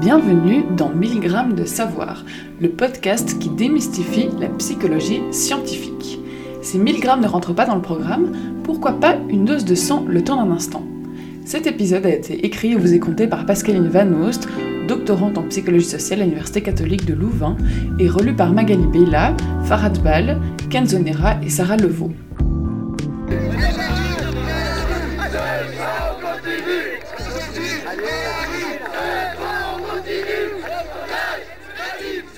Bienvenue dans 1000 grammes de savoir, le podcast qui démystifie la psychologie scientifique. Si 1000 grammes ne rentrent pas dans le programme, pourquoi pas une dose de sang le temps d'un instant? Cet épisode a été écrit et vous est compté par Pascaline Van Oost, doctorante en psychologie sociale à l'Université catholique de Louvain, et relu par Magali Bella, Farad Bal, Kenzo Nera et Sarah Levaux.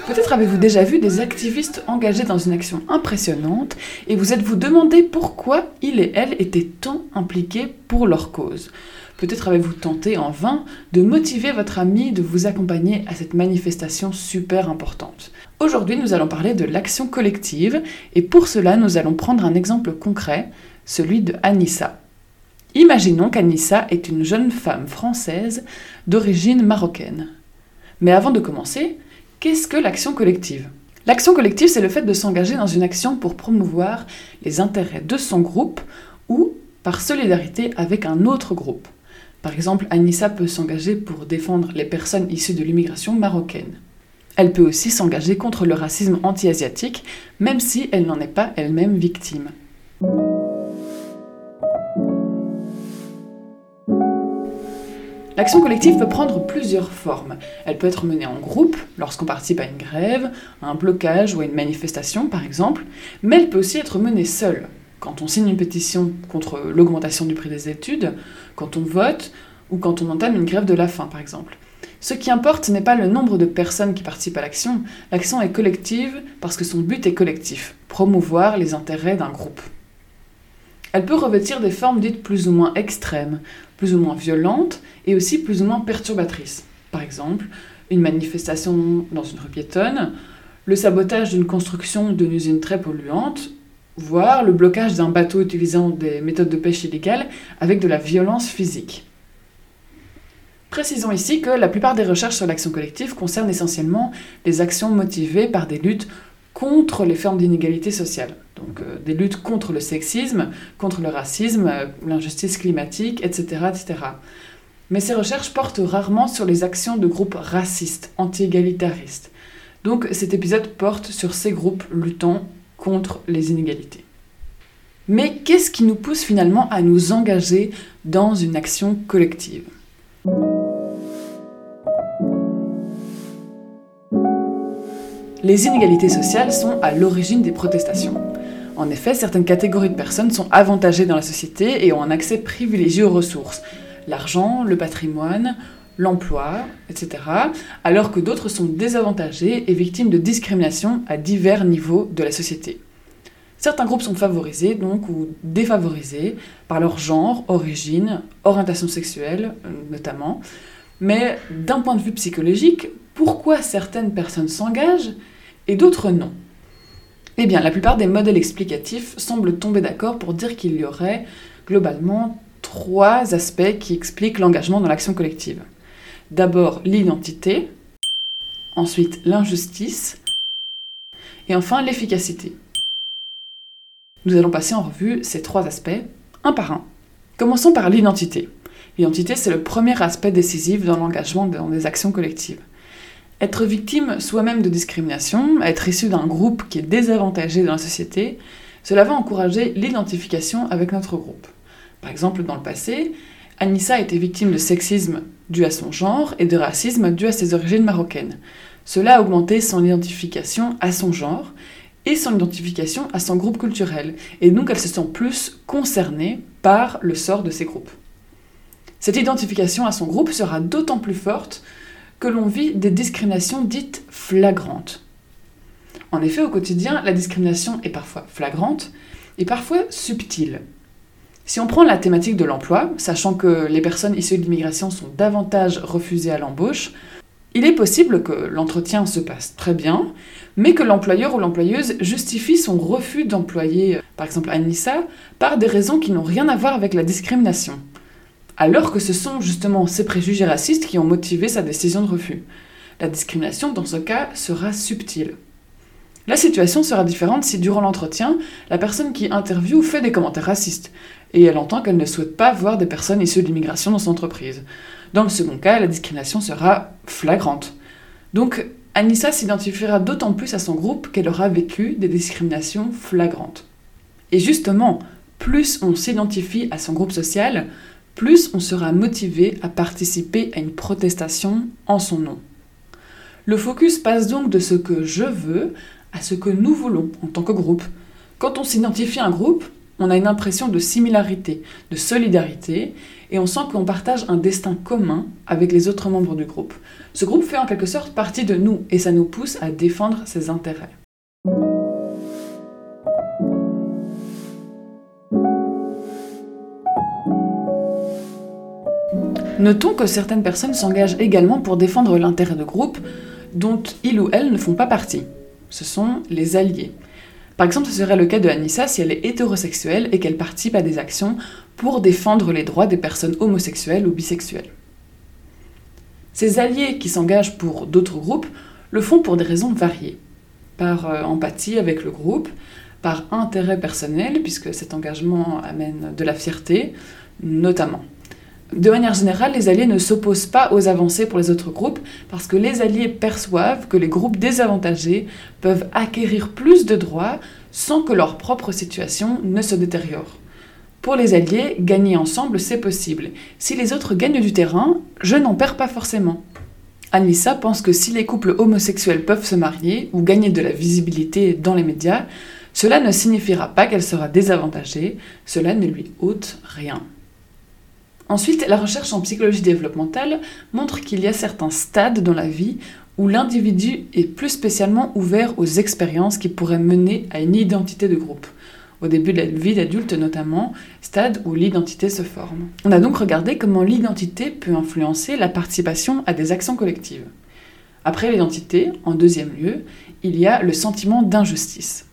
Peut-être avez-vous déjà vu des activistes engagés dans une action impressionnante et vous êtes-vous demandé pourquoi ils et elles étaient tant impliqués pour leur cause? Peut-être avez-vous tenté en vain de motiver votre ami de vous accompagner à cette manifestation super importante. Aujourd'hui, nous allons parler de l'action collective et pour cela, nous allons prendre un exemple concret, celui de Anissa. Imaginons qu'Anissa est une jeune femme française d'origine marocaine. Mais avant de commencer, Qu'est-ce que l'action collective? L'action collective, c'est le fait de s'engager dans une action pour promouvoir les intérêts de son groupe ou par solidarité avec un autre groupe. Par exemple, Anissa peut s'engager pour défendre les personnes issues de l'immigration marocaine. Elle peut aussi s'engager contre le racisme anti-asiatique, même si elle n'en est pas elle-même victime. L'action collective peut prendre plusieurs formes. Elle peut être menée en groupe, lorsqu'on participe à une grève, à un blocage ou à une manifestation par exemple, mais elle peut aussi être menée seule, quand on signe une pétition contre l'augmentation du prix des études, quand on vote ou quand on entame une grève de la faim par exemple. Ce qui importe n'est pas le nombre de personnes qui participent à l'action, l'action est collective parce que son but est collectif, promouvoir les intérêts d'un groupe. Elle peut revêtir des formes dites plus ou moins extrêmes, plus ou moins violentes et aussi plus ou moins perturbatrices. Par exemple, une manifestation dans une rue piétonne, le sabotage d'une construction d'une usine très polluante, voire le blocage d'un bateau utilisant des méthodes de pêche illégales avec de la violence physique. Précisons ici que la plupart des recherches sur l'action collective concernent essentiellement les actions motivées par des luttes contre les formes d'inégalité sociale. Donc euh, des luttes contre le sexisme, contre le racisme, euh, l'injustice climatique, etc., etc. Mais ces recherches portent rarement sur les actions de groupes racistes, anti-égalitaristes. Donc cet épisode porte sur ces groupes luttant contre les inégalités. Mais qu'est-ce qui nous pousse finalement à nous engager dans une action collective? Les inégalités sociales sont à l'origine des protestations. En effet, certaines catégories de personnes sont avantagées dans la société et ont un accès privilégié aux ressources, l'argent, le patrimoine, l'emploi, etc., alors que d'autres sont désavantagées et victimes de discrimination à divers niveaux de la société. Certains groupes sont favorisés donc ou défavorisés par leur genre, origine, orientation sexuelle notamment. Mais d'un point de vue psychologique, pourquoi certaines personnes s'engagent et d'autres non. Eh bien, la plupart des modèles explicatifs semblent tomber d'accord pour dire qu'il y aurait globalement trois aspects qui expliquent l'engagement dans l'action collective. D'abord l'identité, ensuite l'injustice, et enfin l'efficacité. Nous allons passer en revue ces trois aspects, un par un. Commençons par l'identité. L'identité, c'est le premier aspect décisif dans l'engagement dans des actions collectives. Être victime soi-même de discrimination, être issu d'un groupe qui est désavantagé dans la société, cela va encourager l'identification avec notre groupe. Par exemple, dans le passé, Anissa était victime de sexisme dû à son genre et de racisme dû à ses origines marocaines. Cela a augmenté son identification à son genre et son identification à son groupe culturel, et donc elle se sent plus concernée par le sort de ces groupes. Cette identification à son groupe sera d'autant plus forte que l'on vit des discriminations dites flagrantes. En effet, au quotidien, la discrimination est parfois flagrante et parfois subtile. Si on prend la thématique de l'emploi, sachant que les personnes issues de l'immigration sont davantage refusées à l'embauche, il est possible que l'entretien se passe très bien, mais que l'employeur ou l'employeuse justifie son refus d'employer, par exemple Anissa, par des raisons qui n'ont rien à voir avec la discrimination alors que ce sont justement ces préjugés racistes qui ont motivé sa décision de refus. La discrimination, dans ce cas, sera subtile. La situation sera différente si durant l'entretien, la personne qui interviewe fait des commentaires racistes, et elle entend qu'elle ne souhaite pas voir des personnes issues de l'immigration dans son entreprise. Dans le second cas, la discrimination sera flagrante. Donc, Anissa s'identifiera d'autant plus à son groupe qu'elle aura vécu des discriminations flagrantes. Et justement, plus on s'identifie à son groupe social, plus on sera motivé à participer à une protestation en son nom. Le focus passe donc de ce que je veux à ce que nous voulons en tant que groupe. Quand on s'identifie à un groupe, on a une impression de similarité, de solidarité, et on sent qu'on partage un destin commun avec les autres membres du groupe. Ce groupe fait en quelque sorte partie de nous, et ça nous pousse à défendre ses intérêts. Notons que certaines personnes s'engagent également pour défendre l'intérêt de groupe dont ils ou elles ne font pas partie. Ce sont les alliés. Par exemple, ce serait le cas de Anissa si elle est hétérosexuelle et qu'elle participe à des actions pour défendre les droits des personnes homosexuelles ou bisexuelles. Ces alliés qui s'engagent pour d'autres groupes le font pour des raisons variées. Par euh, empathie avec le groupe, par intérêt personnel, puisque cet engagement amène de la fierté, notamment. De manière générale, les alliés ne s'opposent pas aux avancées pour les autres groupes parce que les alliés perçoivent que les groupes désavantagés peuvent acquérir plus de droits sans que leur propre situation ne se détériore. Pour les alliés, gagner ensemble, c'est possible. Si les autres gagnent du terrain, je n'en perds pas forcément. Anissa pense que si les couples homosexuels peuvent se marier ou gagner de la visibilité dans les médias, cela ne signifiera pas qu'elle sera désavantagée, cela ne lui ôte rien. Ensuite, la recherche en psychologie développementale montre qu'il y a certains stades dans la vie où l'individu est plus spécialement ouvert aux expériences qui pourraient mener à une identité de groupe. Au début de la vie d'adulte notamment, stade où l'identité se forme. On a donc regardé comment l'identité peut influencer la participation à des actions collectives. Après l'identité, en deuxième lieu, il y a le sentiment d'injustice.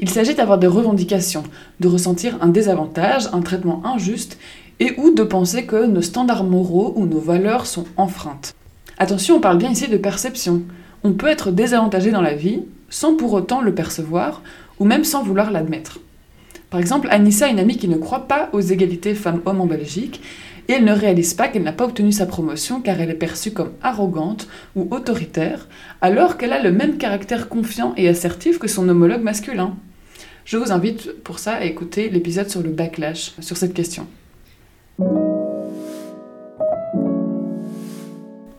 Il s'agit d'avoir des revendications, de ressentir un désavantage, un traitement injuste, et ou de penser que nos standards moraux ou nos valeurs sont enfreintes. Attention, on parle bien ici de perception. On peut être désavantagé dans la vie sans pour autant le percevoir, ou même sans vouloir l'admettre. Par exemple, Anissa a une amie qui ne croit pas aux égalités femmes-hommes en Belgique, et elle ne réalise pas qu'elle n'a pas obtenu sa promotion car elle est perçue comme arrogante ou autoritaire, alors qu'elle a le même caractère confiant et assertif que son homologue masculin. Je vous invite pour ça à écouter l'épisode sur le backlash sur cette question.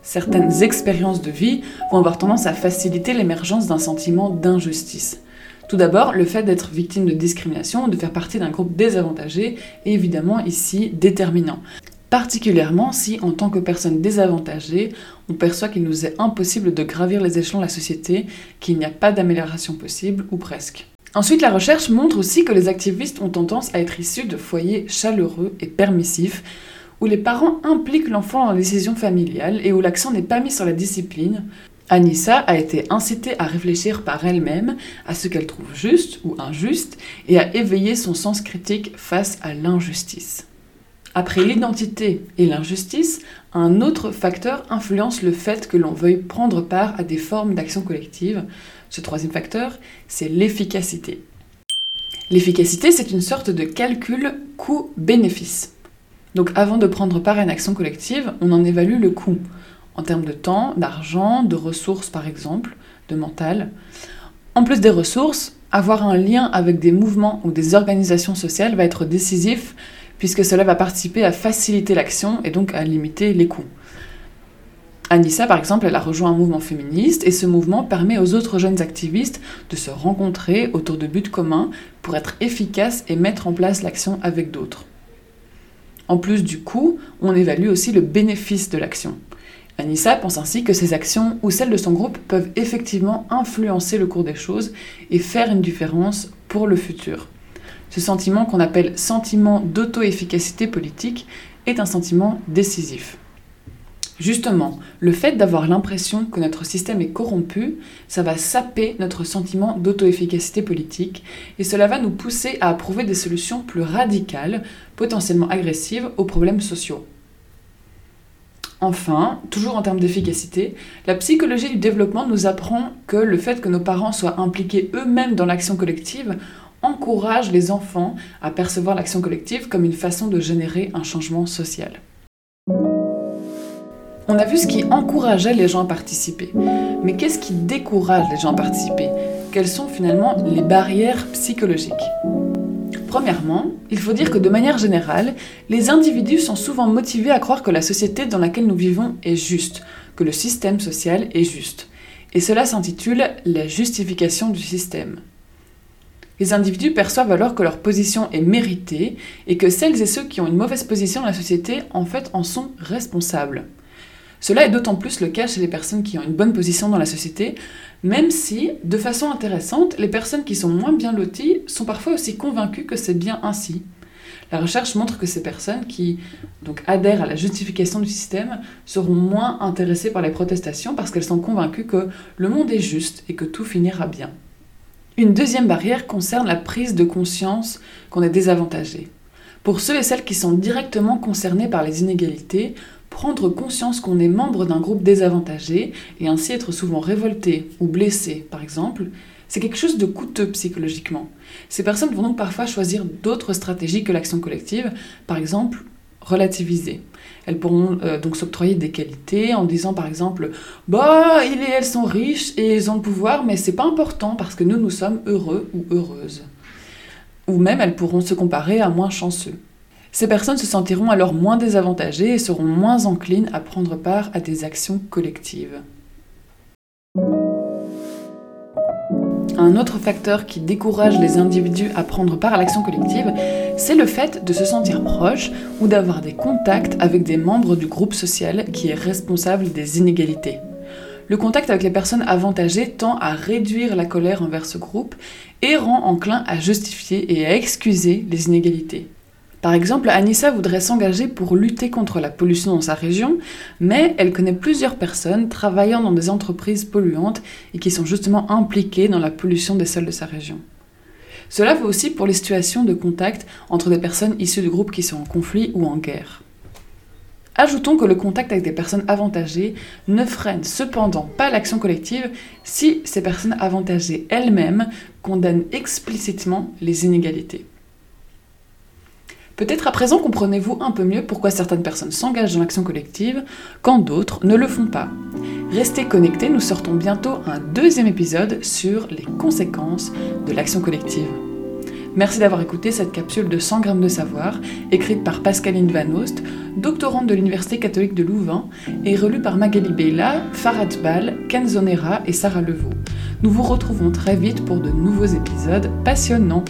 Certaines expériences de vie vont avoir tendance à faciliter l'émergence d'un sentiment d'injustice. Tout d'abord, le fait d'être victime de discrimination, de faire partie d'un groupe désavantagé, est évidemment ici déterminant. Particulièrement si, en tant que personne désavantagée, on perçoit qu'il nous est impossible de gravir les échelons de la société, qu'il n'y a pas d'amélioration possible, ou presque. Ensuite, la recherche montre aussi que les activistes ont tendance à être issus de foyers chaleureux et permissifs, où les parents impliquent l'enfant dans la décision familiale et où l'accent n'est pas mis sur la discipline. Anissa a été incitée à réfléchir par elle-même à ce qu'elle trouve juste ou injuste et à éveiller son sens critique face à l'injustice. Après l'identité et l'injustice, un autre facteur influence le fait que l'on veuille prendre part à des formes d'action collective. Ce troisième facteur, c'est l'efficacité. L'efficacité, c'est une sorte de calcul coût-bénéfice. Donc avant de prendre part à une action collective, on en évalue le coût, en termes de temps, d'argent, de ressources par exemple, de mental. En plus des ressources, avoir un lien avec des mouvements ou des organisations sociales va être décisif puisque cela va participer à faciliter l'action et donc à limiter les coûts. Anissa, par exemple, elle a rejoint un mouvement féministe et ce mouvement permet aux autres jeunes activistes de se rencontrer autour de buts communs pour être efficaces et mettre en place l'action avec d'autres. En plus du coût, on évalue aussi le bénéfice de l'action. Anissa pense ainsi que ses actions ou celles de son groupe peuvent effectivement influencer le cours des choses et faire une différence pour le futur. Ce sentiment qu'on appelle sentiment d'auto-efficacité politique est un sentiment décisif. Justement, le fait d'avoir l'impression que notre système est corrompu, ça va saper notre sentiment d'auto-efficacité politique et cela va nous pousser à approuver des solutions plus radicales, potentiellement agressives aux problèmes sociaux. Enfin, toujours en termes d'efficacité, la psychologie du développement nous apprend que le fait que nos parents soient impliqués eux-mêmes dans l'action collective encourage les enfants à percevoir l'action collective comme une façon de générer un changement social. On a vu ce qui encourageait les gens à participer. Mais qu'est-ce qui décourage les gens à participer? Quelles sont finalement les barrières psychologiques? Premièrement, il faut dire que de manière générale, les individus sont souvent motivés à croire que la société dans laquelle nous vivons est juste, que le système social est juste. Et cela s'intitule la justification du système. Les individus perçoivent alors que leur position est méritée et que celles et ceux qui ont une mauvaise position dans la société en fait en sont responsables. Cela est d'autant plus le cas chez les personnes qui ont une bonne position dans la société, même si, de façon intéressante, les personnes qui sont moins bien loties sont parfois aussi convaincues que c'est bien ainsi. La recherche montre que ces personnes qui donc, adhèrent à la justification du système seront moins intéressées par les protestations parce qu'elles sont convaincues que le monde est juste et que tout finira bien. Une deuxième barrière concerne la prise de conscience qu'on est désavantagé. Pour ceux et celles qui sont directement concernés par les inégalités, prendre conscience qu'on est membre d'un groupe désavantagé et ainsi être souvent révolté ou blessé, par exemple, c'est quelque chose de coûteux psychologiquement. Ces personnes vont donc parfois choisir d'autres stratégies que l'action collective, par exemple relativiser. Elles pourront euh, donc s'octroyer des qualités en disant par exemple Bah, ils et elles sont riches et ils ont le pouvoir, mais c'est pas important parce que nous, nous sommes heureux ou heureuses. Ou même elles pourront se comparer à moins chanceux. Ces personnes se sentiront alors moins désavantagées et seront moins enclines à prendre part à des actions collectives. Un autre facteur qui décourage les individus à prendre part à l'action collective, c'est le fait de se sentir proche ou d'avoir des contacts avec des membres du groupe social qui est responsable des inégalités. Le contact avec les personnes avantagées tend à réduire la colère envers ce groupe et rend enclin à justifier et à excuser les inégalités. Par exemple, Anissa voudrait s'engager pour lutter contre la pollution dans sa région, mais elle connaît plusieurs personnes travaillant dans des entreprises polluantes et qui sont justement impliquées dans la pollution des sols de sa région. Cela vaut aussi pour les situations de contact entre des personnes issues de groupes qui sont en conflit ou en guerre. Ajoutons que le contact avec des personnes avantagées ne freine cependant pas l'action collective si ces personnes avantagées elles-mêmes condamnent explicitement les inégalités. Peut-être à présent comprenez-vous un peu mieux pourquoi certaines personnes s'engagent dans l'action collective quand d'autres ne le font pas. Restez connectés, nous sortons bientôt un deuxième épisode sur les conséquences de l'action collective. Merci d'avoir écouté cette capsule de 100 grammes de savoir, écrite par Pascaline Van Oost, doctorante de l'Université catholique de Louvain, et relue par Magali Beyla, Farad Bal, Ken Zonera et Sarah Levaux. Nous vous retrouvons très vite pour de nouveaux épisodes passionnants.